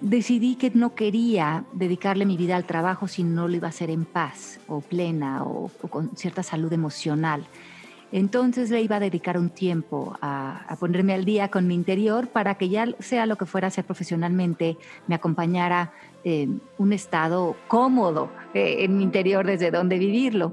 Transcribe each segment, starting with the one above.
decidí que no quería dedicarle mi vida al trabajo si no lo iba a hacer en paz o plena o, con cierta salud emocional. Entonces le iba a dedicar un tiempo a, ponerme al día con mi interior para que ya sea lo que fuera a hacer profesionalmente, me acompañara en un estado cómodo eh, en mi interior desde donde vivirlo.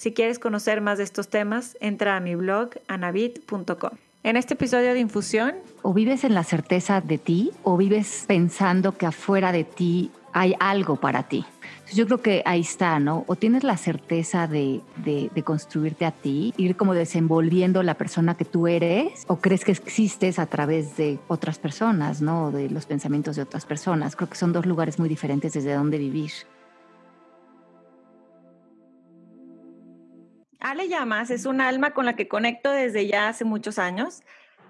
Si quieres conocer más de estos temas, entra a mi blog anabit.com. En este episodio de Infusión... O vives en la certeza de ti o vives pensando que afuera de ti hay algo para ti. yo creo que ahí está, ¿no? O tienes la certeza de, de, construirte a ti, ir como desenvolviendo la persona que tú eres, o crees que existes a través de otras personas, ¿no? De los pensamientos de otras personas. Creo que son dos lugares muy diferentes desde donde vivir. Ale Llamas es un alma con la que conecto desde ya hace muchos años.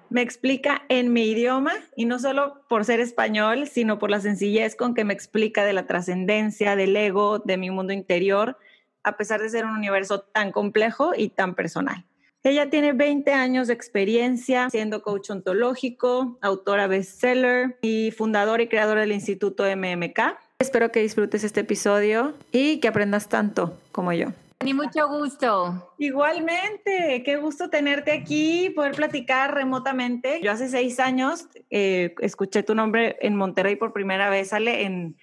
Me explica en mi idioma y no solo por ser español, sino por la sencillez con que me explica de la trascendencia, del ego, de mi mundo interior, a pesar de ser un universo tan complejo y tan personal. Ella tiene 20 años de experiencia siendo coach ontológico, autora bestseller y fundadora y creadora del Instituto MMK. Espero que disfrutes este episodio y que aprendas tanto como yo. Ni mucho gusto. Igualmente, qué gusto tenerte aquí, poder platicar remotamente. Yo hace seis años eh, escuché tu nombre en Monterrey por primera vez, sale en,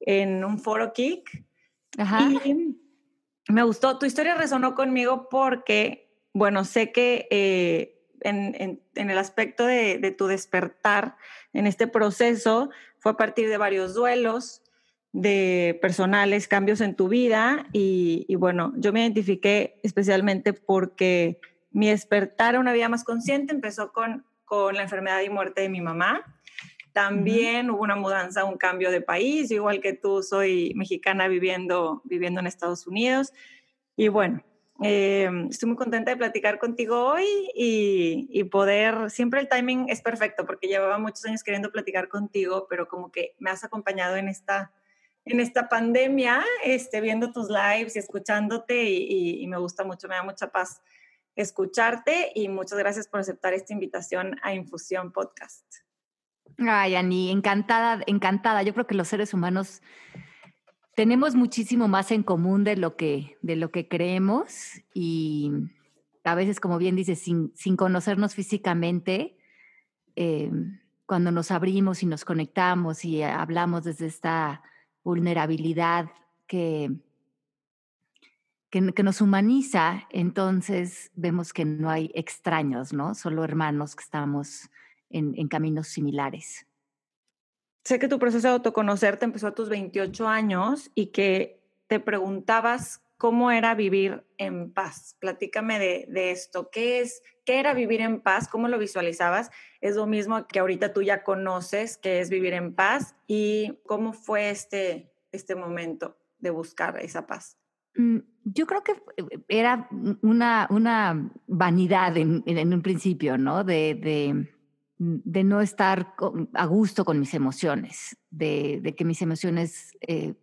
en un foro Kick. Ajá. Y me gustó, tu historia resonó conmigo porque, bueno, sé que eh, en, en, en, el aspecto de, de tu despertar en este proceso fue a partir de varios duelos, de personales, cambios en tu vida y, bueno, yo me identifiqué especialmente porque mi despertar a una vida más consciente empezó con, con la enfermedad y muerte de mi mamá. También hubo una mudanza, un cambio de país, igual que tú soy mexicana viviendo, viviendo en Estados Unidos. Y bueno, eh, estoy muy contenta de platicar contigo hoy y, y, poder, siempre el timing es perfecto porque llevaba muchos años queriendo platicar contigo, pero como que me has acompañado en esta en esta pandemia, este, viendo tus lives y escuchándote y, me gusta mucho, me da mucha paz escucharte y muchas gracias por aceptar esta invitación a Infusión Podcast. Ay, Ani, encantada, encantada. Yo creo que los seres humanos tenemos muchísimo más en común de lo que, de lo que creemos y a veces, como bien dices, sin, sin conocernos físicamente, eh, cuando nos abrimos y nos conectamos y hablamos desde esta vulnerabilidad que, que, nos humaniza, entonces vemos que no hay extraños, ¿no? Solo hermanos que estamos en, caminos similares. Sé que tu proceso de autoconocerte empezó a tus 28 años y que te preguntabas cómo era vivir en paz. Platícame de, de, esto. ¿Qué es, qué era vivir en paz? ¿Cómo lo visualizabas? Es lo mismo que ahorita tú ya conoces, que es vivir en paz. ¿Y cómo fue este, este momento de buscar esa paz? Mm, yo creo que eh, era una, una vanidad en, en un principio, ¿no? De, de, de no estar a gusto con mis emociones, de, de que mis emociones eh,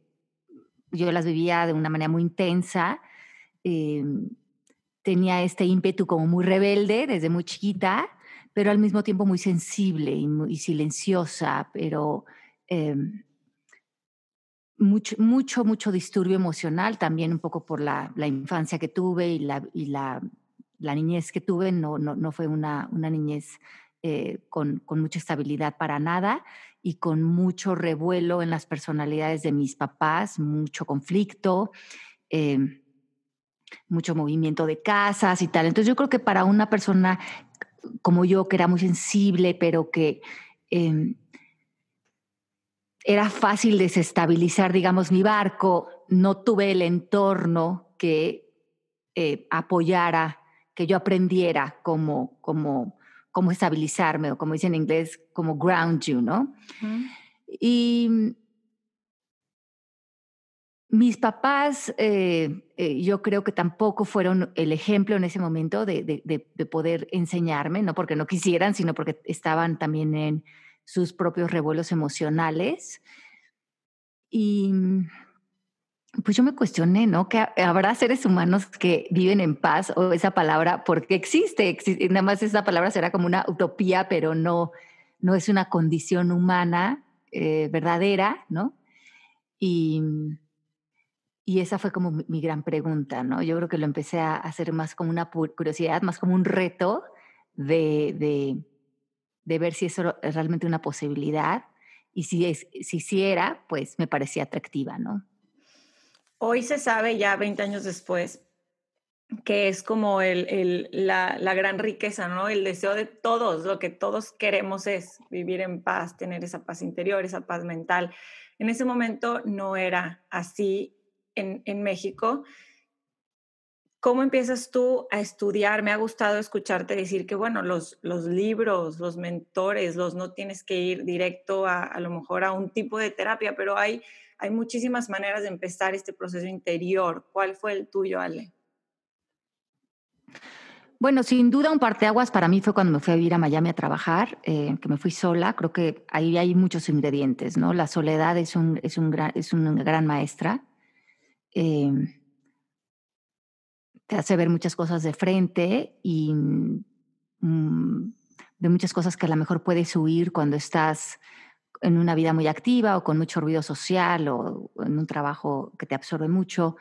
yo las vivía de una manera muy intensa. Eh, tenía este ímpetu como muy rebelde desde muy chiquita, pero al mismo tiempo muy sensible y, silenciosa, pero eh, mucho, mucho, mucho disturbio emocional, también un poco por la, la infancia que tuve y la, y la, la niñez que tuve, no, no, no fue una, una niñez eh, con, con, mucha estabilidad para nada y con mucho revuelo en las personalidades de mis papás, mucho conflicto, eh, mucho movimiento de casas y tal. Entonces yo creo que para una persona como yo, que era muy sensible, pero que em, era fácil desestabilizar, digamos, mi barco, no tuve el entorno que eh, apoyara, que yo aprendiera como, como como estabilizarme o como dicen en inglés, como ground you, ¿no? Y mis papás, eh, eh, yo creo que tampoco fueron el ejemplo en ese momento de, de, poder enseñarme, no porque no quisieran, sino porque estaban también en sus propios revuelos emocionales. Y pues yo me cuestioné, ¿no? Que habrá seres humanos que viven en paz o esa palabra, porque existe, nada más esa palabra será como una utopía, pero no, no es una condición humana eh, verdadera, ¿no? Y y esa fue como mi, gran pregunta, ¿no? Yo creo que lo empecé a hacer más como una curiosidad, más como un reto de, de, de ver si eso es realmente una posibilidad y si, es, si sí era, pues me parecía atractiva, ¿no? Hoy se sabe ya 20 años después que es como el, el, la, la, gran riqueza, ¿no? El deseo de todos, lo que todos queremos es vivir en paz, tener esa paz interior, esa paz mental. En ese momento no era así en, México. ¿Cómo empiezas tú a estudiar? Me ha gustado escucharte decir que, bueno, los, los libros, los mentores, los no tienes que ir directo a, a lo mejor a un tipo de terapia, pero hay, hay muchísimas maneras de empezar este proceso interior. ¿Cuál fue el tuyo, Ale? Bueno, sin duda un parteaguas para mí fue cuando me fui a vivir a Miami a trabajar, eh, que me fui sola. Creo que ahí hay muchos ingredientes, ¿no? La soledad es, un, es, un gran, es una gran maestra. Em, te hace ver muchas cosas de frente y mm, de muchas cosas que a lo mejor puedes huir cuando estás en una vida muy activa o con mucho ruido social o en un trabajo que te absorbe mucho.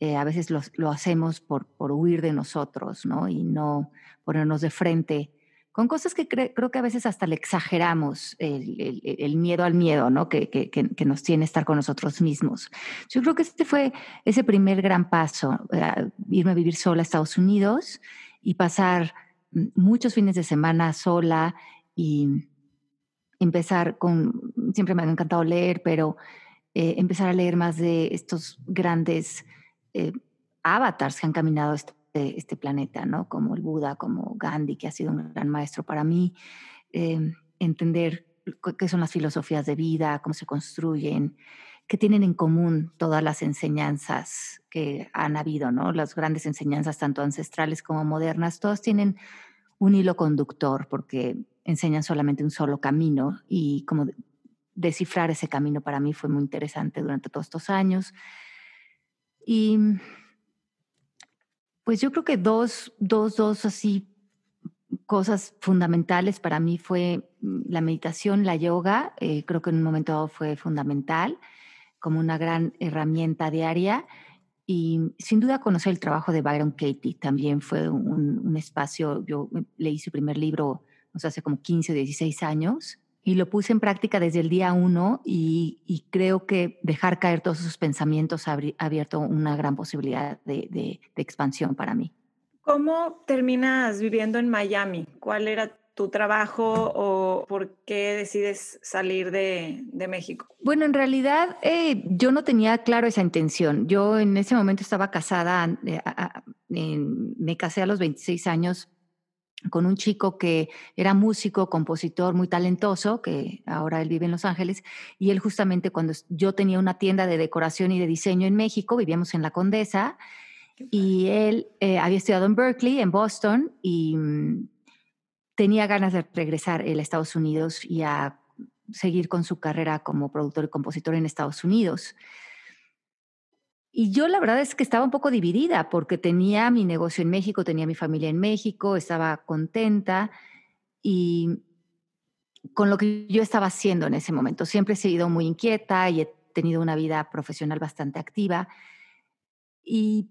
Eh, a veces lo, lo hacemos por, por, huir de nosotros, ¿no? Y no ponernos de frente con cosas que creo que a veces hasta le exageramos el, miedo al miedo, ¿no? Que, nos tiene estar con nosotros mismos. Yo creo que este fue ese primer gran paso, irme a vivir sola a Estados Unidos y pasar muchos fines de semana sola y empezar con, siempre me ha encantado leer, pero eh, empezar a leer más de estos grandes eh, avatars que han caminado este este, planeta, ¿no? Como el Buda, como Gandhi, que ha sido un gran maestro para mí, em, entender qué son las filosofías de vida, cómo se construyen, qué tienen en común todas las enseñanzas que han habido, ¿no? Las grandes enseñanzas, tanto ancestrales como modernas, todas tienen un hilo conductor porque enseñan solamente un solo camino y como descifrar ese camino para mí fue muy interesante durante todos estos años. Y pues yo creo que dos, dos, dos así cosas fundamentales para mí fue mm, la meditación, la yoga, eh, creo que en un momento dado fue fundamental como una gran herramienta diaria. Y sin duda conocer el trabajo de Byron Katie también fue un, un espacio, yo leí su primer libro, no sé, hace como 15 o 16 años y lo puse en práctica desde el día uno y, creo que dejar caer todos esos pensamientos ha abierto una gran posibilidad de, expansión para mí. ¿Cómo terminas viviendo en Miami? ¿Cuál era tu trabajo o por qué decides salir de, México? Bueno, en realidad eh, yo no tenía claro esa intención. Yo en ese momento estaba casada, eh, me casé a los 26 años con un chico que era músico, compositor muy talentoso, que ahora él vive en Los Ángeles, y él justamente cuando yo tenía una tienda de decoración y de diseño en México, vivíamos en La Condesa, y él eh, había estudiado en Berkeley, en Boston, y mm, tenía ganas de regresar a Estados Unidos y a seguir con su carrera como productor y compositor en Estados Unidos. Y yo la verdad es que estaba un poco dividida porque tenía mi negocio en México, tenía mi familia en México, estaba contenta y con lo que yo estaba haciendo en ese momento. Siempre he sido muy inquieta y he tenido una vida profesional bastante activa. Y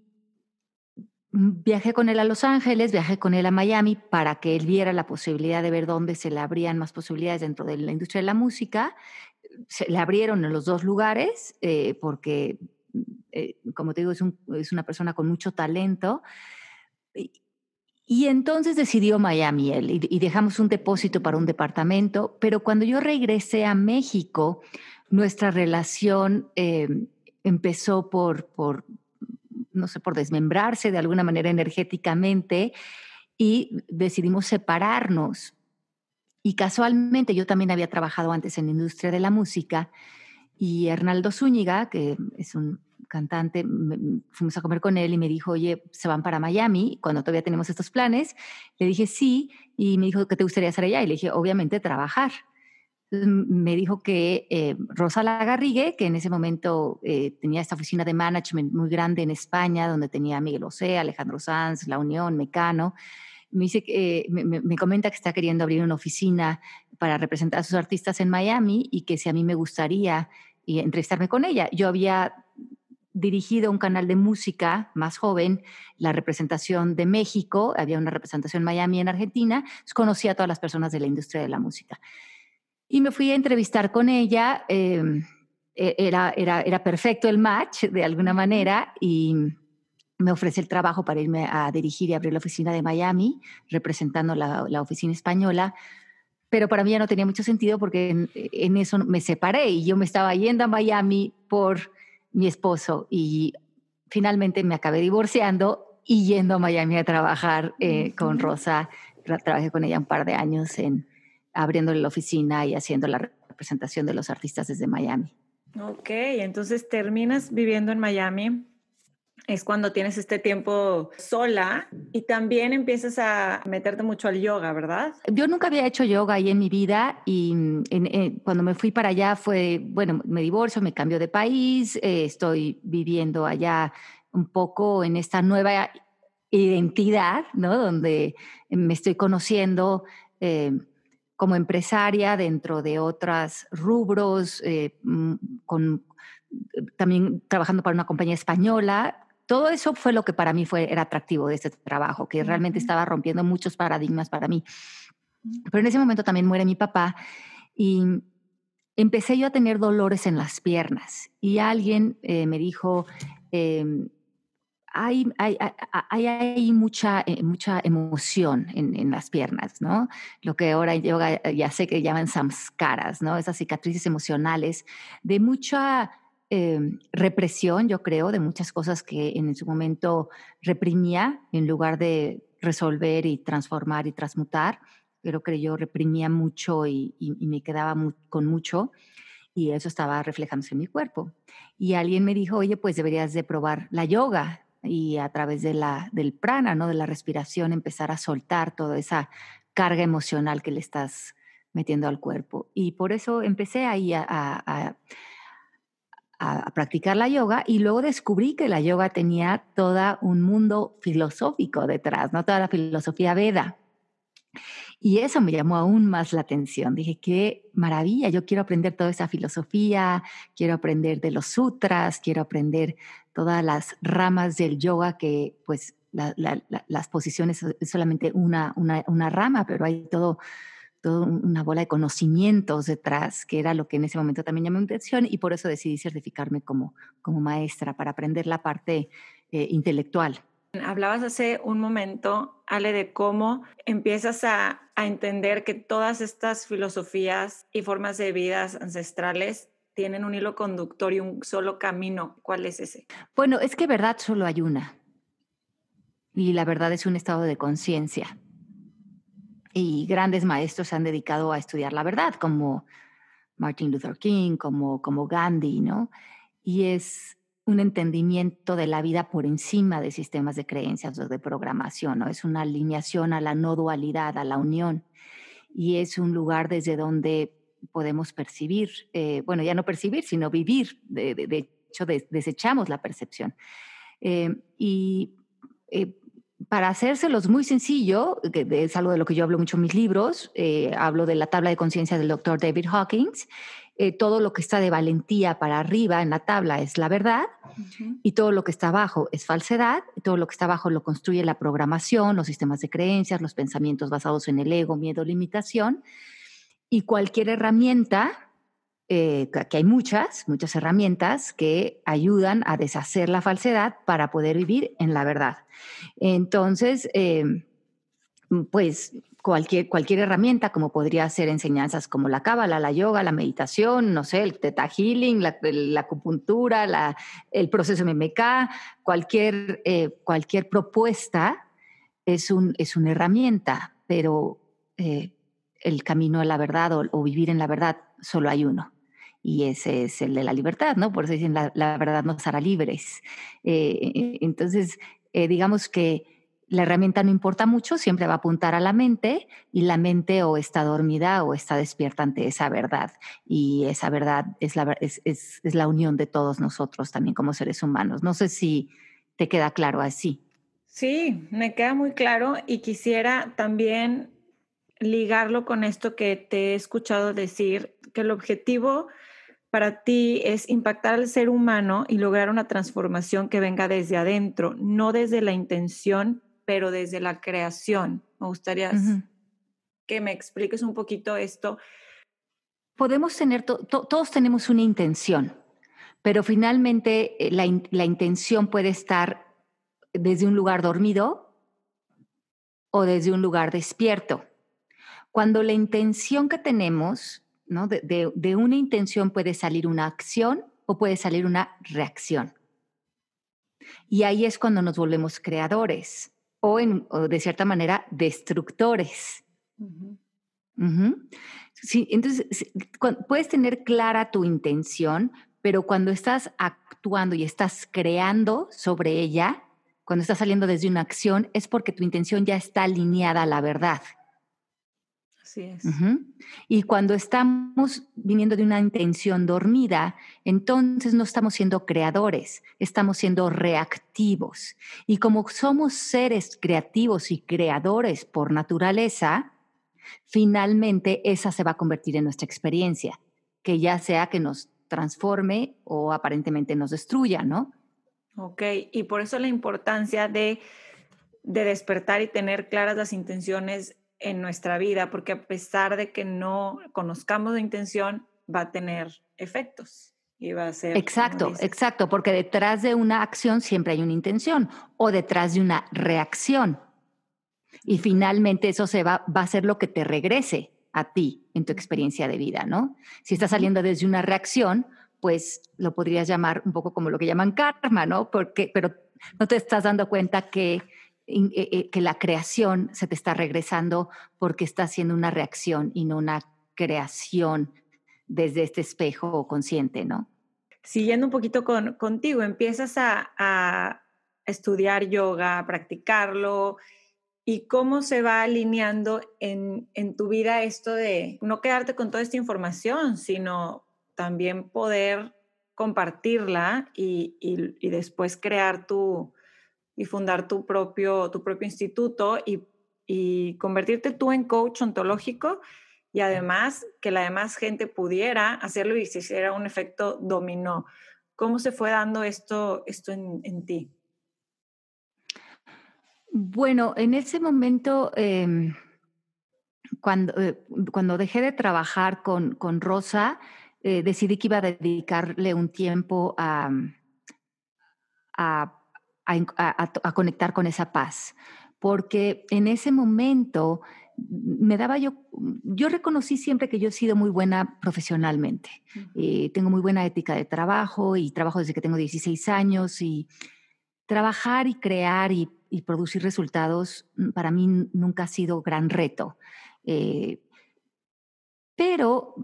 viajé con él a Los Ángeles, viajé con él a Miami para que él viera la posibilidad de ver dónde se le abrían más posibilidades dentro de la industria de la música. Se le abrieron en los dos lugares eh, porque eh, como te digo, es, una persona con mucho talento. Y, entonces decidió Miami él y, dejamos un depósito para un departamento, pero cuando yo regresé a México, nuestra relación eh, empezó por, no sé, por desmembrarse de alguna manera energéticamente y decidimos separarnos Y casualmente yo también había trabajado antes en la industria de la música y Hernaldo Zúñiga, que es un cantante, fuimos a comer con él y me dijo, oye, se van para Miami cuando todavía tenemos estos planes. Le dije sí y me dijo, ¿qué te gustaría hacer allá? Y le dije, obviamente trabajar. me dijo que eh, Rosa Lagarrigue, que en ese momento eh, tenía esta oficina de management muy grande en España, donde tenía Miguel Osea, Alejandro Sanz, La Unión, Mecano, me, dice, eh, me, comenta que está queriendo abrir una oficina para representar a sus artistas en Miami y que si a mí me gustaría entrevistarme con ella. Yo había dirigido un canal de música más joven, la representación de México, había una representación en Miami en Argentina, conocía a todas las personas de la industria de la música. Y me fui a entrevistar con ella, em, e, era, era, era perfecto el match de alguna manera y me ofrece el trabajo para irme a dirigir y abrir la oficina de Miami, representando la, la oficina española, pero para mí ya no tenía mucho sentido porque en, en, eso me separé y yo me estaba yendo a Miami por mi esposo y finalmente me acabé divorciando y yendo a Miami a trabajar eh, con Rosa. Trabajé con ella un par de años en abriéndole la oficina y haciendo la representación de los artistas desde Miami. Ok, entonces terminas viviendo en Miami es cuando tienes este tiempo sola y también empiezas a meterte mucho al yoga, ¿verdad? Yo nunca había hecho yoga ahí en mi vida y eh, cuando me fui para allá fue, bueno, me divorcio, me cambio de país, eh, estoy viviendo allá un poco en esta nueva identidad, ¿no? Donde me estoy conociendo eh, como empresaria dentro de otros rubros, mm, también trabajando para una compañía española, todo eso fue lo que para mí fue, era atractivo de este trabajo, que realmente estaba rompiendo muchos paradigmas para mí. Pero en ese momento también muere mi papá y empecé yo a tener dolores en las piernas y alguien eh, me dijo, em, hay, hay, hay, hay, mucha, eh, mucha emoción en, en, las piernas, ¿no? Lo que ahora yoga ya sé que llaman samskaras, ¿no? Esas cicatrices emocionales de mucha Em, represión, yo creo, de muchas cosas que en su momento reprimía en lugar de resolver y transformar y transmutar. Creo que yo reprimía mucho y, me quedaba con mucho y eso estaba reflejándose en mi cuerpo. Y alguien me dijo, oye, pues deberías de probar la yoga y a través de la, del prana, ¿no? de la respiración, empezar a soltar toda esa carga emocional que le estás metiendo al cuerpo. Y por eso empecé ahí a a, practicar la yoga y luego descubrí que la yoga tenía todo un mundo filosófico detrás, ¿no? Toda la filosofía Veda. Y eso me llamó aún más la atención. Dije, qué maravilla, yo quiero aprender toda esa filosofía, quiero aprender de los sutras, quiero aprender todas las ramas del yoga que pues las posiciones es solamente una, una, una rama, pero hay todo toda una bola de conocimientos detrás, que era lo que en ese momento también llamó mi atención y por eso decidí certificarme como, como maestra para aprender la parte eh, intelectual. Hablabas hace un momento, Ale, de cómo empiezas a, a entender que todas estas filosofías y formas de vidas ancestrales tienen un hilo conductor y un solo camino. ¿Cuál es ese? Bueno, es que verdad solo hay una. Y la verdad es un estado de conciencia y grandes maestros se han dedicado a estudiar la verdad, como Martin Luther King, como, como Gandhi, ¿no? Y es un entendimiento de la vida por encima de sistemas de creencias o de programación, ¿no? Es una alineación a la no dualidad, a la unión. Y es un lugar desde donde podemos percibir, eh, bueno, ya no percibir, sino vivir. De, hecho, desechamos la percepción. Eh, y eh, para hacérselos muy sencillo, que es algo de lo que yo hablo mucho en mis libros, eh, hablo de la tabla de conciencia del doctor David Hawkins, eh, todo lo que está de valentía para arriba en la tabla es la verdad y todo lo que está abajo es falsedad, y todo lo que está abajo lo construye la programación, los sistemas de creencias, los pensamientos basados en el ego, miedo, limitación y cualquier herramienta eh, que hay muchas, muchas herramientas que ayudan a deshacer la falsedad para poder vivir en la verdad. Entonces, eh, pues cualquier, cualquier herramienta, como podría ser enseñanzas como la cábala, la yoga, la meditación, no sé, el teta healing, la, acupuntura, el proceso MMK, cualquier, eh, cualquier propuesta es, un, es una herramienta, pero el camino a la verdad o, vivir en la verdad, solo hay uno. Y ese es el de la libertad, ¿no? Por eso dicen, la, verdad nos hará libres. Eh, entonces, digamos que la herramienta no importa mucho, siempre va a apuntar a la mente y la mente o está dormida o está despierta ante esa verdad. Y esa verdad es la, es, la unión de todos nosotros también como seres humanos. No sé si te queda claro así. Sí, me queda muy claro y quisiera también ligarlo con esto que te he escuchado decir, que el objetivo para ti es impactar al ser humano y lograr una transformación que venga desde adentro, no desde la intención pero desde la creación. Me gustaría que me expliques un poquito esto. Podemos tener, todos tenemos una intención, pero finalmente eh, la, la intención puede estar desde un lugar dormido o desde un lugar despierto. Cuando la intención que tenemos, ¿no? de, de, de, una intención puede salir una acción o puede salir una reacción. Y ahí es cuando nos volvemos creadores o, en, de cierta manera destructores. sí, entonces, puedes tener clara tu intención, pero cuando estás actuando y estás creando sobre ella, cuando estás saliendo desde una acción, es porque tu intención ya está alineada a la verdad. Así es. Y cuando estamos viniendo de una intención dormida, entonces no estamos siendo creadores, estamos siendo reactivos. Y como somos seres creativos y creadores por naturaleza, finalmente esa se va a convertir en nuestra experiencia, que ya sea que nos transforme o aparentemente nos destruya, ¿no? Ok, y por eso la importancia de, de despertar y tener claras las intenciones en nuestra vida, porque a pesar de que no conozcamos la intención, va a tener efectos. Y va a ser. Exacto, exacto, porque detrás de una acción siempre hay una intención o detrás de una reacción. Y finalmente eso se va, va a ser lo que te regrese a ti en tu experiencia de vida, ¿no? Si estás saliendo desde una reacción, pues lo podrías llamar un poco como lo que llaman karma, ¿no? Porque, pero no te estás dando cuenta que que la creación se te está regresando porque está haciendo una reacción y no una creación desde este espejo consciente, ¿no? Siguiendo un poquito con, contigo, empiezas a, estudiar yoga, a practicarlo, y cómo se va alineando en, tu vida esto de no quedarte con toda esta información, sino también poder compartirla y después crear tu, y fundar tu propio, tu propio instituto y, convertirte tú en coach ontológico y además que la demás gente pudiera hacerlo y se hiciera un efecto dominó. ¿Cómo se fue dando esto, esto en, ti? Bueno, en ese momento, em, cuando, eh, cuando dejé de trabajar con, con Rosa, eh, decidí que iba a dedicarle un tiempo a, a a, conectar con esa paz, porque en ese momento me daba yo, yo reconocí siempre que yo he sido muy buena profesionalmente. Eh, tengo muy buena ética de trabajo y trabajo desde que tengo 16 años y trabajar y crear y, producir resultados mm, para mí nunca ha sido gran reto. Eh, pero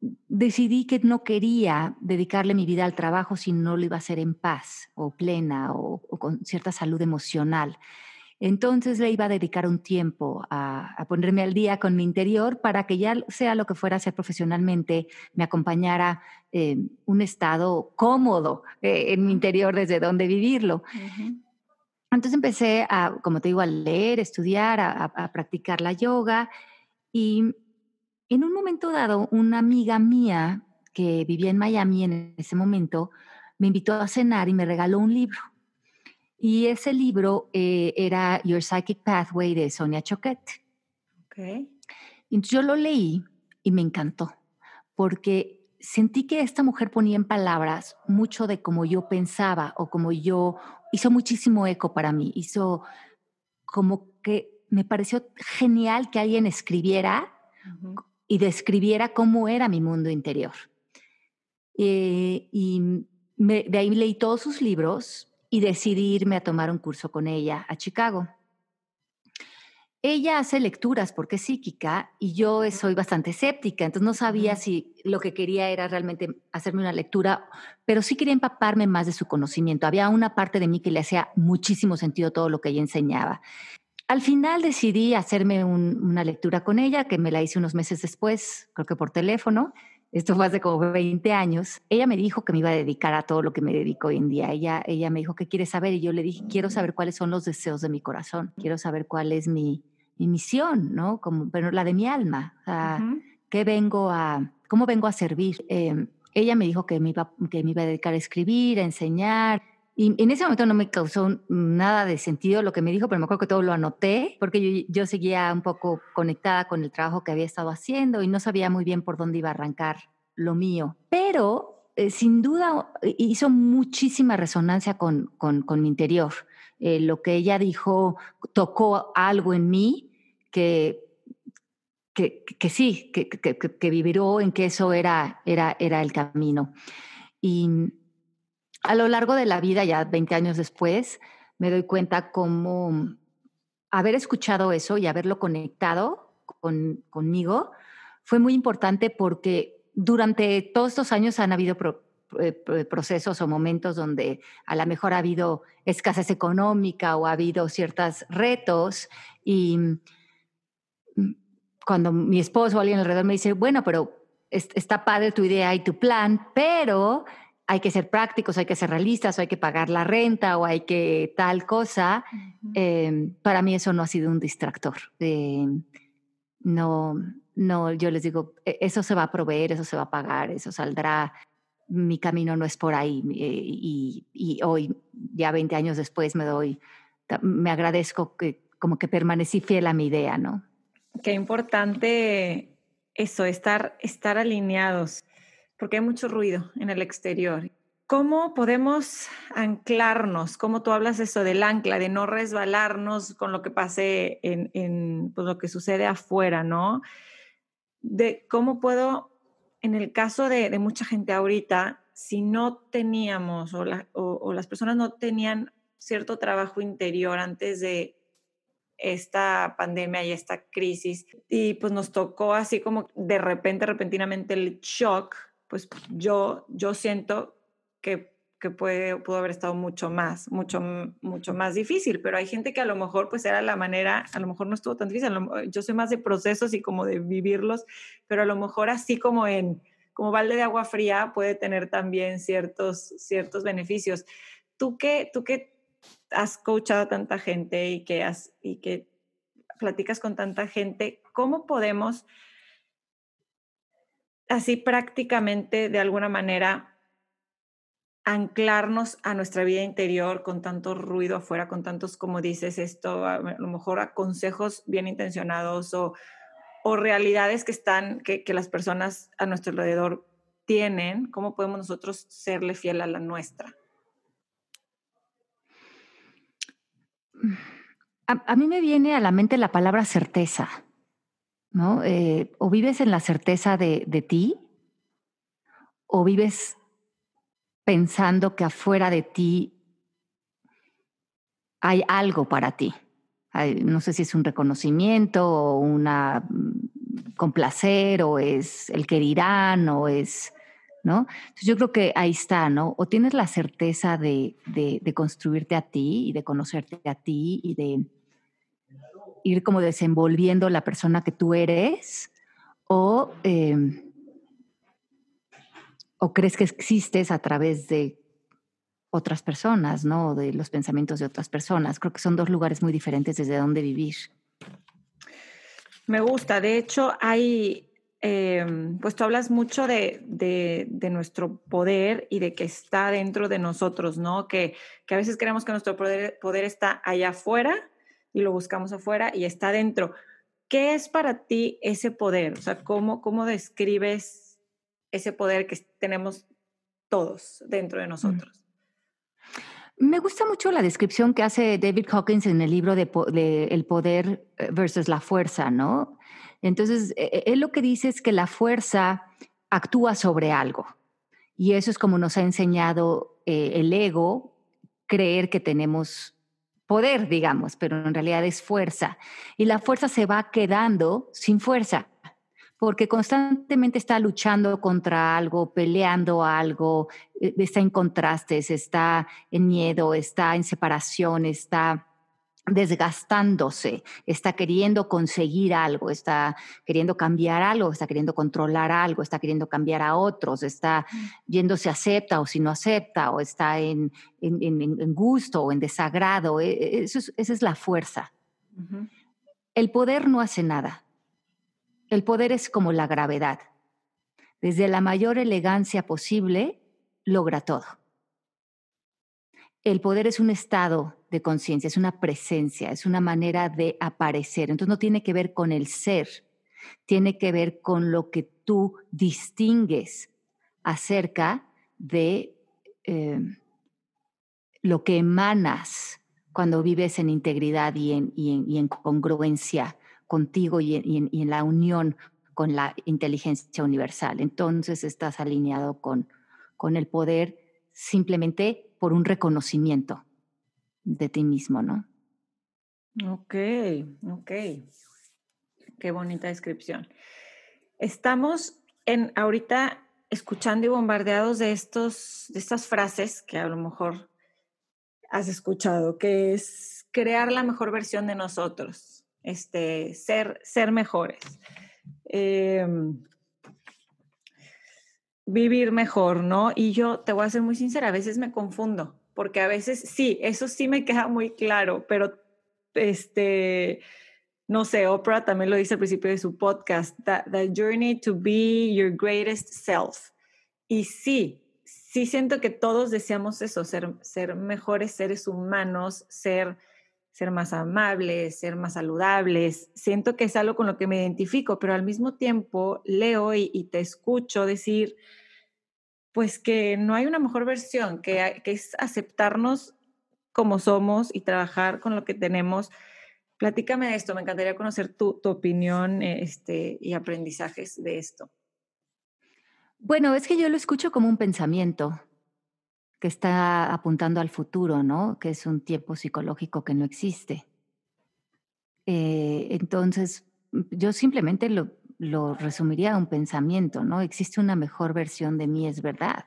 decidí que no quería dedicarle mi vida al trabajo si no lo iba a hacer en paz o plena o, con cierta salud emocional. Entonces le iba a dedicar un tiempo a, ponerme al día con mi interior para que ya sea lo que fuera a hacer profesionalmente, me acompañara eh, un estado cómodo eh, en mi interior desde donde vivirlo. Entonces empecé a, como te digo, a leer, estudiar, a practicar la yoga y en un momento dado, una amiga mía que vivía en Miami en ese momento me invitó a cenar y me regaló un libro. Y ese libro eh, era Your Psychic Pathway de Sonia Choquette. Okay. yo lo leí y me encantó, porque sentí que esta mujer ponía en palabras mucho de cómo yo pensaba o como yo, hizo muchísimo eco para mí, hizo como que me pareció genial que alguien escribiera y describiera cómo era mi mundo interior. Eh, y de ahí leí todos sus libros y decidí irme a tomar un curso con ella a Chicago. ella hace lecturas porque es psíquica y yo soy bastante escéptica, entonces no sabía si lo que quería era realmente hacerme una lectura, pero sí quería empaparme más de su conocimiento. Había una parte de mí que le hacía muchísimo sentido todo lo que ella enseñaba. Al final decidí hacerme una lectura con ella, que me la hice unos meses después, creo que por teléfono. Esto fue hace como 20 años. Ella me dijo que me iba a dedicar a todo lo que me dedico hoy en día. Ella, ella me dijo, ¿qué quieres saber? Y yo le dije, quiero saber cuáles son los deseos de mi corazón. Quiero saber cuál es mi, mi misión, ¿no? Como, pero la de mi alma. ¿qué vengo a, ¿Cómo vengo a servir? Em, ella me dijo que me, iba, que me iba a dedicar a escribir, a enseñar. Y en ese momento no me causó nada de sentido lo que me dijo, pero me acuerdo que todo lo anoté, porque yo, yo seguía un poco conectada con el trabajo que había estado haciendo y no sabía muy bien por dónde iba a arrancar lo mío. Pero eh, sin duda hizo muchísima resonancia con, con, con mi interior. Eh, lo que ella dijo tocó algo en mí que, que, que sí, que, que, viviró en que eso era, era, era el camino. Y a lo largo de la vida, ya 20 años después, me doy cuenta cómo haber escuchado eso y haberlo conectado con, conmigo fue muy importante porque durante todos estos años han habido eh, procesos o momentos donde a lo mejor ha habido escasez económica o ha habido ciertos retos y cuando mi esposo o alguien alrededor me dice, bueno, pero está padre tu idea y tu plan, pero hay que ser prácticos, hay que ser realistas, o hay que pagar la renta o hay que tal cosa, em, para mí eso no ha sido un distractor. Em, no, no, yo les digo, e, eso se va a proveer, eso se va a pagar, eso saldrá, mi camino no es por ahí. Eh, y, y hoy, ya 20 años después, me doy, me agradezco que como que permanecí fiel a mi idea, ¿no? Qué importante eso, estar, estar alineados, porque hay mucho ruido en el exterior. ¿Cómo podemos anclarnos? ¿Cómo tú hablas eso del ancla, de no resbalarnos con lo que pase en, en pues, lo que sucede afuera, ¿no? De cómo puedo, en el caso de, mucha gente ahorita, si no teníamos o, o las personas no tenían cierto trabajo interior antes de esta pandemia y esta crisis y pues nos tocó así como de repente, repentinamente el shock, pues yo, yo siento que, que pudo haber estado mucho más, mucho, mucho más difícil, pero hay gente que a lo mejor pues era la manera, a lo mejor no estuvo tan difícil, yo soy más de procesos y como de vivirlos, pero a lo mejor así como en, como balde de agua fría puede tener también ciertos, ciertos beneficios. ¿Tú qué, tú qué has coachado a tanta gente y que, has, y que platicas con tanta gente, ¿cómo podemos así prácticamente de alguna manera anclarnos a nuestra vida interior con tanto ruido afuera, con tantos, como dices, esto, a lo mejor a consejos bien intencionados o, o realidades que están, que, que, las personas a nuestro alrededor tienen, ¿cómo podemos nosotros serle fiel a la nuestra? A, mí me viene a la mente la palabra certeza, ¿no? Eh, o vives en la certeza de, ti, o vives pensando que afuera de ti hay algo para ti. no sé si es un reconocimiento o una mm, complacer o es el que dirán o es ¿no? Entonces yo creo que ahí está, ¿no? O tienes la certeza de, de, construirte a ti y de conocerte a ti y de ir como desenvolviendo la persona que tú eres, o, em, o crees que existes a través de otras personas, ¿no? De los pensamientos de otras personas. Creo que son dos lugares muy diferentes desde donde vivir. Me gusta. De hecho, hay, Em, pues tú hablas mucho de, de, nuestro poder y de que está dentro de nosotros, ¿no? Que, que a veces creemos que nuestro poder, poder, está allá afuera y lo buscamos afuera y está dentro. ¿Qué es para ti ese poder? O sea, ¿cómo, cómo describes ese poder que tenemos todos dentro de nosotros? Me gusta mucho la descripción que hace David Hawkins en el libro de, de El poder eh, versus la fuerza, ¿no? Entonces, e, e, él lo que dice es que la fuerza actúa sobre algo. Y eso es como nos ha enseñado eh, el ego, creer que tenemos poder, digamos, pero en realidad es fuerza. Y la fuerza se va quedando sin fuerza, porque constantemente está luchando contra algo, peleando algo, eh, está en contrastes, está en miedo, está en separación, está desgastándose, está queriendo conseguir algo, está queriendo cambiar algo, está queriendo controlar algo, está queriendo cambiar a otros, está mm. viendo si acepta o si no acepta, o está en, gusto o en desagrado. E, e, esa es la fuerza. El poder no hace nada. El poder es como la gravedad. Desde la mayor elegancia posible, logra todo. El poder es un estado de conciencia, es una presencia, es una manera de aparecer. Entonces no tiene que ver con el ser, tiene que ver con lo que tú distingues acerca de eh, lo que emanas cuando vives en integridad y en, congruencia contigo y en, la unión con la inteligencia universal. Entonces estás alineado con, con el poder simplemente por un reconocimiento de ti mismo, ¿no? Ok, ok. Qué bonita descripción. Estamos en ahorita escuchando y bombardeados de estos, de estas frases que a lo mejor has escuchado, que es crear la mejor versión de nosotros, este, ser, ser mejores, em, vivir mejor, ¿no? Y yo te voy a ser muy sincera, a veces me confundo porque a veces sí, eso sí me queda muy claro, pero este, no sé, Oprah también lo dice al principio de su podcast, the, journey to be your greatest self. Y sí, sí siento que todos deseamos eso, ser, ser mejores seres humanos, ser, ser más amables, ser más saludables. Siento que es algo con lo que me identifico, pero al mismo tiempo leo y te escucho decir, pues que no hay una mejor versión, que, es aceptarnos como somos y trabajar con lo que tenemos. Platícame de esto, me encantaría conocer tu, opinión este, y aprendizajes de esto. Bueno, es que yo lo escucho como un pensamiento que está apuntando al futuro, ¿no? Que es un tiempo psicológico que no existe. Eh, entonces, yo simplemente lo, lo resumiría a un pensamiento, ¿no? Existe una mejor versión de mí, es verdad.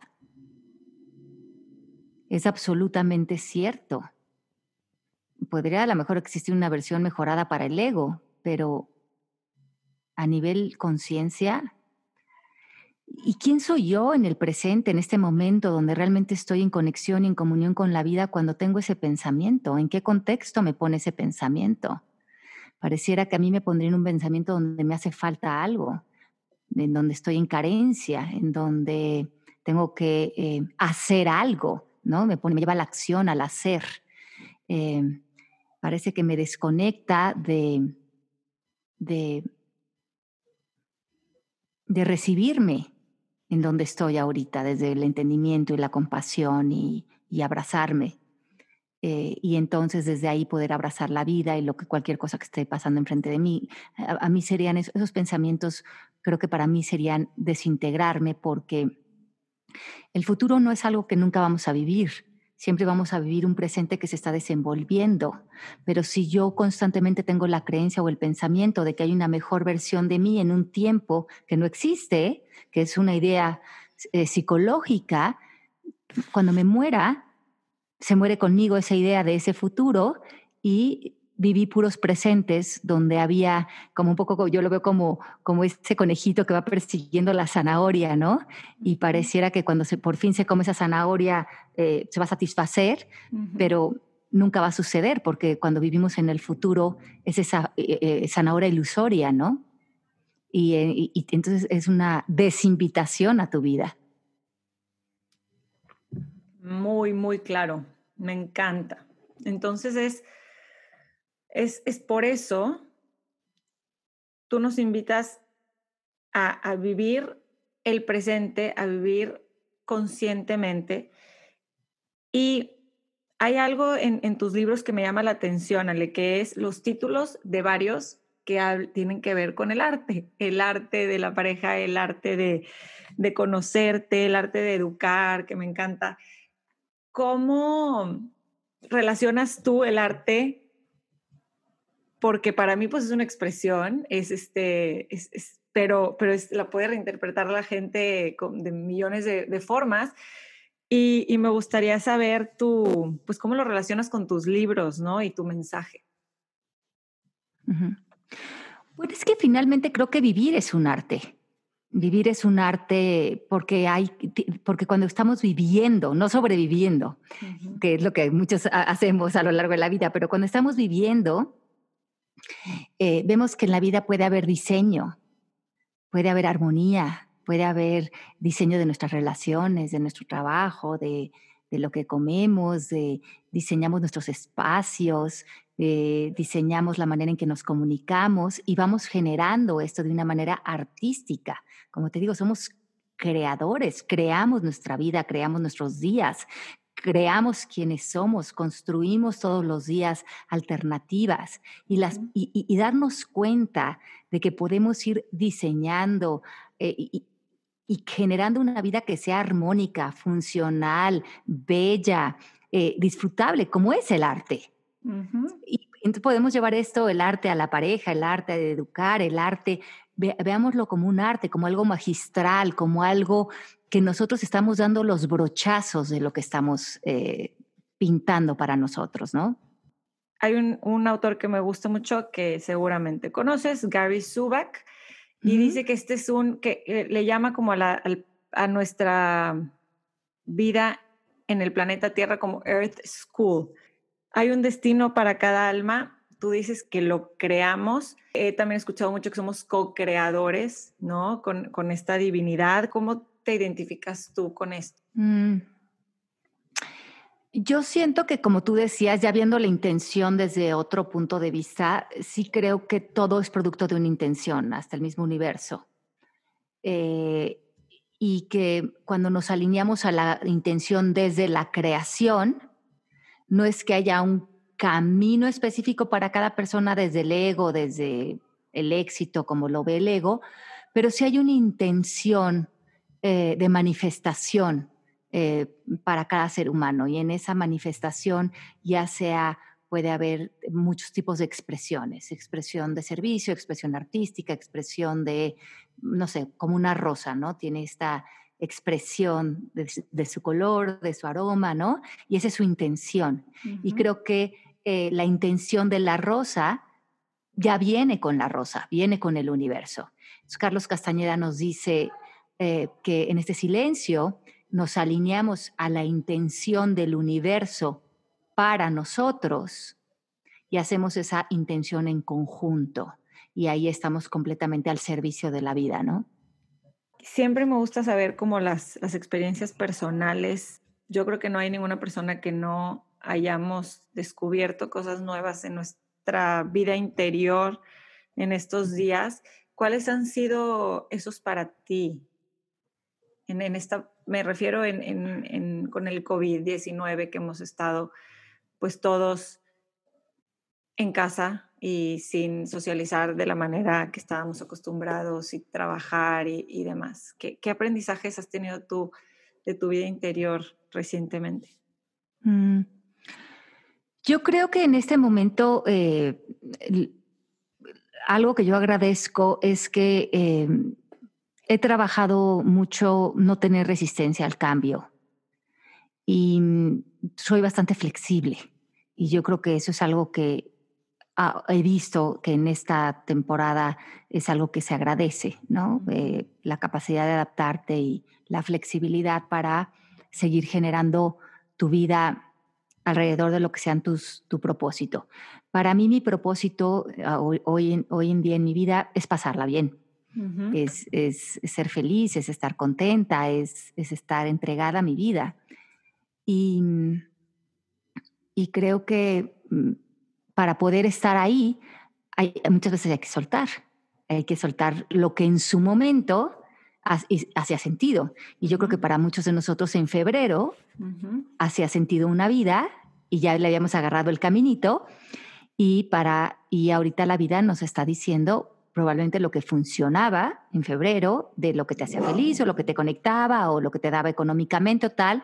Es absolutamente cierto. Podría a lo mejor existir una versión mejorada para el ego, pero a nivel conciencia, ¿y quién soy yo en el presente, en este momento donde realmente estoy en conexión y en comunión con la vida cuando tengo ese pensamiento? ¿En qué contexto me pone ese pensamiento? Pareciera que a mí me pondría en un pensamiento donde me hace falta algo, en donde estoy en carencia, en donde tengo que eh, hacer algo, ¿no? Me, pone, me lleva a la acción, al hacer. Eh, parece que me desconecta de, de, de recibirme en donde estoy ahorita, desde el entendimiento y la compasión y, y abrazarme. Eh, y entonces desde ahí poder abrazar la vida y lo que cualquier cosa que esté pasando enfrente de mí. A, mí serían esos, pensamientos, creo que para mí serían desintegrarme porque el futuro no es algo que nunca vamos a vivir. Siempre vamos a vivir un presente que se está desenvolviendo. Pero si yo constantemente tengo la creencia o el pensamiento de que hay una mejor versión de mí en un tiempo que no existe, que es una idea eh, psicológica, cuando me muera, se muere conmigo esa idea de ese futuro y viví puros presentes donde había como un poco, yo lo veo como, como ese conejito que va persiguiendo la zanahoria, ¿no? Y pareciera que cuando se, por fin se come esa zanahoria eh, se va a satisfacer, pero nunca va a suceder porque cuando vivimos en el futuro es esa eh, eh, zanahoria ilusoria, ¿no? y entonces es una desinvitación a tu vida. Muy, muy claro. Me encanta. Entonces es, es, es por eso tú nos invitas a, vivir el presente, a vivir conscientemente. Y hay algo en, en, tus libros que me llama la atención, Ale, que es los títulos de varios que tienen que ver con el arte, el arte de la pareja, el arte de, de conocerte, el arte de educar, que me encanta. ¿Cómo, relacionas tú el arte? Porque para mí pues es una expresión, es este, pero, pero la puede reinterpretar la gente de millones de, formas. Y, me gustaría saber tú, pues cómo lo relacionas con tus libros, ¿no? Y tu mensaje. Bueno, es que finalmente creo que vivir es un arte. Vivir es un arte porque hay, porque cuando estamos viviendo, no sobreviviendo, que es lo que muchos hacemos a lo largo de la vida, pero cuando estamos viviendo, eh, vemos que en la vida puede haber diseño, puede haber armonía, puede haber diseño de nuestras relaciones, de nuestro trabajo, de, de lo que comemos, de, diseñamos nuestros espacios, eh, diseñamos la manera en que nos comunicamos y vamos generando esto de una manera artística. Como te digo, somos creadores, creamos nuestra vida, creamos nuestros días, creamos quienes somos, construimos todos los días alternativas y, las, y, darnos cuenta de que podemos ir diseñando eh, y, generando una vida que sea armónica, funcional, bella, eh, disfrutable, como es el arte. Y entonces podemos llevar esto, el arte a la pareja, el arte de educar, el arte, veámoslo como un arte, como algo magistral, como algo que nosotros estamos dando los brochazos de lo que estamos eh, pintando para nosotros, ¿no? Hay un, autor que me gusta mucho que seguramente conoces, Gary Subak, y dice que este es un, que eh, le llama como a, a nuestra vida en el planeta Tierra como Earth School hay un destino para cada alma. Tú dices que lo creamos. He también escuchado mucho que somos co-creadores, ¿no? Con, esta divinidad. ¿Cómo te identificas tú con esto? Mm. Yo siento que, como tú decías, ya viendo la intención desde otro punto de vista, sí creo que todo es producto de una intención, hasta el mismo universo. Eh, y que cuando nos alineamos a la intención desde la creación, no es que haya un camino específico para cada persona desde el ego, desde el éxito, como lo ve el ego, pero sí hay una intención eh, de manifestación eh, para cada ser humano y en esa manifestación ya sea puede haber muchos tipos de expresiones, expresión de servicio, expresión artística, expresión de, no sé, como una rosa, ¿no? Tiene esta expresión de, su color, de su aroma, ¿no? Y esa es su intención. Y creo que eh, la intención de la rosa ya viene con la rosa, viene con el universo. Carlos Castañeda nos dice eh, que en este silencio nos alineamos a la intención del universo para nosotros y hacemos esa intención en conjunto. Y ahí estamos completamente al servicio de la vida, ¿no? siempre me gusta saber cómo las, las experiencias personales. Yo creo que no hay ninguna persona que no hayamos descubierto cosas nuevas en nuestra vida interior en estos días. ¿Cuáles han sido esos para ti? En, en esta, me refiero en, en, con el COVID-19 que hemos estado pues todos en casa y sin socializar de la manera que estábamos acostumbrados y trabajar y, demás. ¿Qué, aprendizajes has tenido tú de tu vida interior recientemente? Mm. Yo creo que en este momento eh, algo que yo agradezco es que eh, he trabajado mucho no tener resistencia al cambio y mm, soy bastante flexible. Y yo creo que eso es algo que Ah, he visto que en esta temporada es algo que se agradece, ¿no? Eh, la capacidad de adaptarte y la flexibilidad para seguir generando tu vida alrededor de lo que sean tus, tu propósito. Para mí mi propósito ah, hoy, hoy, en, día en mi vida es pasarla bien. es, es, ser feliz, es estar contenta, es, es estar entregada a mi vida. Y, y creo que mm, para poder estar ahí, hay, muchas veces hay que soltar. Hay que soltar lo que en su momento hacía sentido. Y yo creo que para muchos de nosotros en febrero hacía sentido una vida y ya le habíamos agarrado el caminito y para y ahorita la vida nos está diciendo probablemente lo que funcionaba en febrero de lo que te hacía feliz o lo que te conectaba o lo que te daba económicamente o tal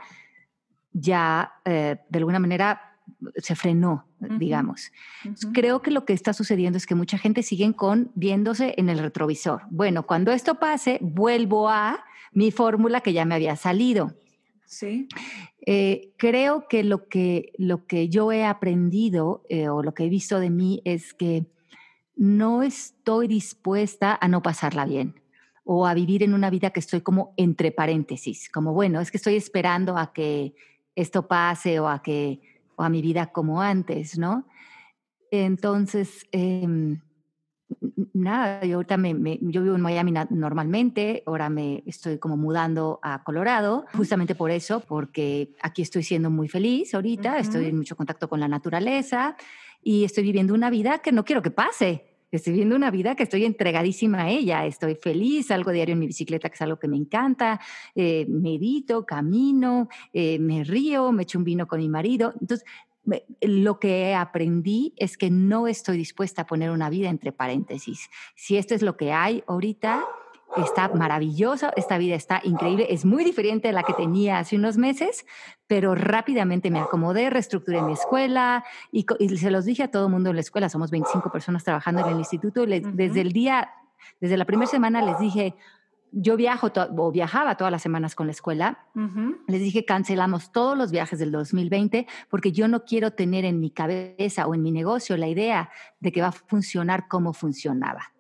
ya eh, de alguna manera se frenó, digamos. Creo que lo que está sucediendo es que mucha gente sigue con viéndose en el retrovisor. Bueno, cuando esto pase, vuelvo a mi fórmula que ya me había salido. Sí. Eh, creo que lo, que lo que yo he aprendido eh, o lo que he visto de mí es que no estoy dispuesta a no pasarla bien o a vivir en una vida que estoy como entre paréntesis, como bueno, es que estoy esperando a que esto pase o a que o a mi vida como antes, ¿no? Entonces, em, nada, yo ahorita me, yo vivo en Miami normalmente, ahora me estoy como mudando a Colorado, justamente por eso, porque aquí estoy siendo muy feliz ahorita, estoy en mucho contacto con la naturaleza y estoy viviendo una vida que no quiero que pase. Estoy viviendo una vida que estoy entregadísima a ella, estoy feliz, salgo diario en mi bicicleta, que es algo que me encanta, eh, medito, camino, eh, me río, me echo un vino con mi marido. Entonces, lo que aprendí es que no estoy dispuesta a poner una vida entre paréntesis. Si esto es lo que hay ahorita, está maravilloso, esta vida está increíble, es muy diferente de la que tenía hace unos meses, pero rápidamente me acomodé, reestructuré mi escuela y, se los dije a todo el mundo en la escuela, somos 25 personas trabajando en el instituto, desde el día, desde la primera semana les dije, yo viajo o viajaba todas las semanas con la escuela. Les dije, cancelamos todos los viajes del 2020 porque yo no quiero tener en mi cabeza o en mi negocio la idea de que va a funcionar como funcionaba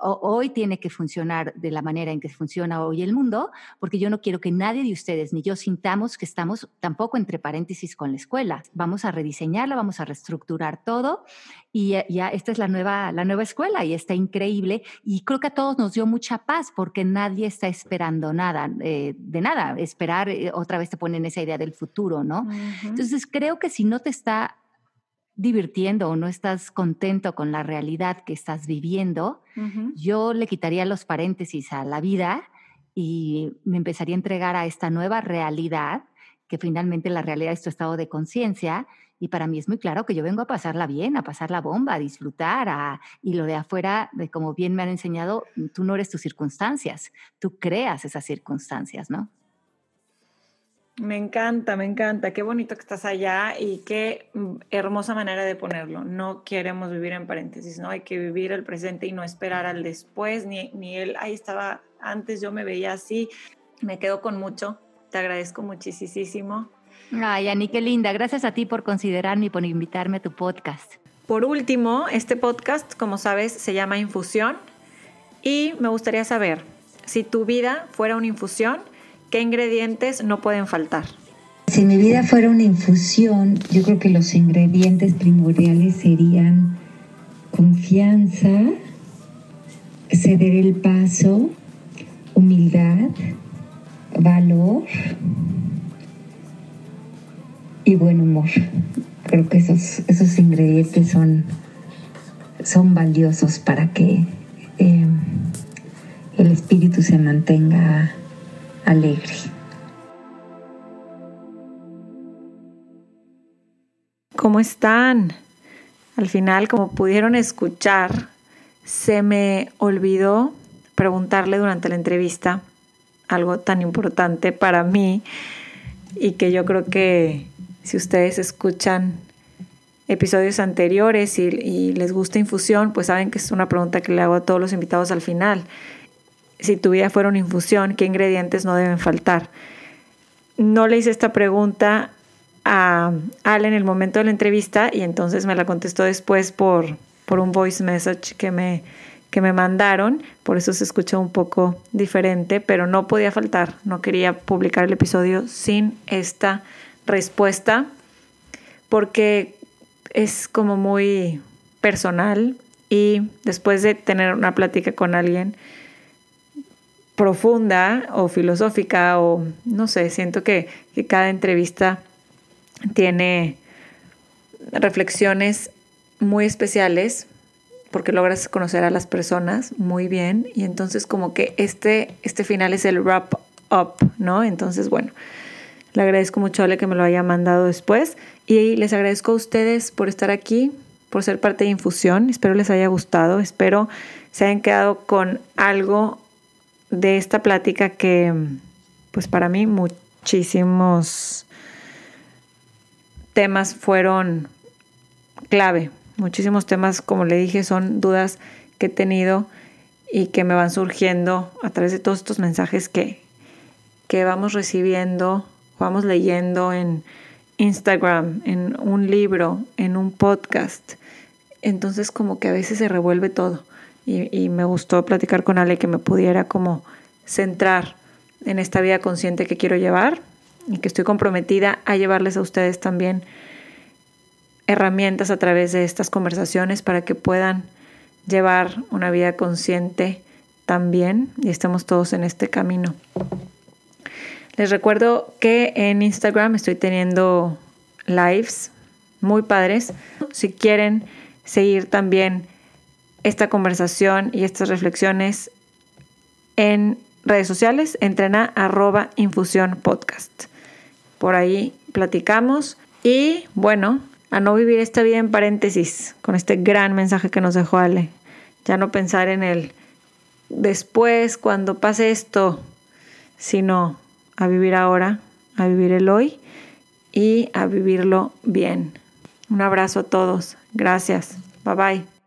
hoy tiene que funcionar de la manera en que funciona hoy el mundo, porque yo no quiero que nadie de ustedes ni yo sintamos que estamos tampoco entre paréntesis con la escuela. Vamos a rediseñarla, vamos a reestructurar todo y ya esta es la nueva, la nueva escuela y está increíble y creo que a todos nos dio mucha paz porque nadie está esperando nada, eh, de nada. Esperar, eh, otra vez te ponen esa idea del futuro, ¿no? Entonces creo que si no te está divirtiendo o no estás contento con la realidad que estás viviendo, yo le quitaría los paréntesis a la vida y me empezaría a entregar a esta nueva realidad, que finalmente la realidad es tu estado de conciencia. Y para mí es muy claro que yo vengo a pasarla bien, a pasar la bomba, a disfrutar, y lo de afuera, de como bien me han enseñado, tú no eres tus circunstancias, tú creas esas circunstancias, ¿no? Me encanta, me encanta. Qué bonito que estás allá y qué mm, hermosa manera de ponerlo. No queremos vivir en paréntesis, ¿no? Hay que vivir el presente y no esperar al después, ni, ni él, ahí estaba antes, yo me veía así. Me quedo con mucho. Te agradezco muchísimo. Ay, Ani, qué linda. Gracias a ti por considerarme y por invitarme a tu podcast. Por último, este podcast, como sabes, se llama Infusión y me gustaría saber si tu vida fuera una infusión, ¿Qué ingredientes no pueden faltar? Si mi vida fuera una infusión, yo creo que los ingredientes primordiales serían confianza, ceder el paso, humildad, valor y buen humor. Creo que esos, esos ingredientes son, son valiosos para que eh, el espíritu se mantenga alegre. ¿Cómo están? Al final, como pudieron escuchar, se me olvidó preguntarle durante la entrevista algo tan importante para mí y que yo creo que si ustedes escuchan episodios anteriores y, y, les gusta infusión, pues saben que es una pregunta que le hago a todos los invitados al final si tu vida fuera una infusión, ¿qué ingredientes no deben faltar? No le hice esta pregunta a Ale en el momento de la entrevista y entonces me la contestó después por, por un voice message que me, que me mandaron, por eso se escuchó un poco diferente, pero no podía faltar, no quería publicar el episodio sin esta respuesta, porque es como muy personal y después de tener una plática con alguien, profunda o filosófica o no sé, siento que, cada entrevista tiene reflexiones muy especiales porque logras conocer a las personas muy bien y entonces como que este, este final es el wrap up, ¿no? Entonces, bueno, le agradezco mucho a Ale que me lo haya mandado después y les agradezco a ustedes por estar aquí, por ser parte de Infusión, espero les haya gustado, espero se hayan quedado con algo de esta plática que, pues para mí, muchísimos temas fueron clave. Muchísimos temas, como le dije, son dudas que he tenido y que me van surgiendo a través de todos estos mensajes que, que vamos recibiendo, vamos leyendo en Instagram, en un libro, en un podcast. Entonces como que a veces se revuelve todo y, me gustó platicar con Ale que me pudiera como centrar en esta vida consciente que quiero llevar y que estoy comprometida a llevarles a ustedes también herramientas a través de estas conversaciones para que puedan llevar una vida consciente también y estemos todos en este camino. Les recuerdo que en Instagram estoy teniendo lives muy padres. Si quieren seguir también esta conversación y estas reflexiones en redes sociales, entren a arroba infusión podcast. Por ahí platicamos y bueno, a no vivir esta vida en paréntesis con este gran mensaje que nos dejó Ale. Ya no pensar en el después, cuando pase esto, sino a vivir ahora, a vivir el hoy y a vivirlo bien. Un abrazo a todos. Gracias. Bye bye.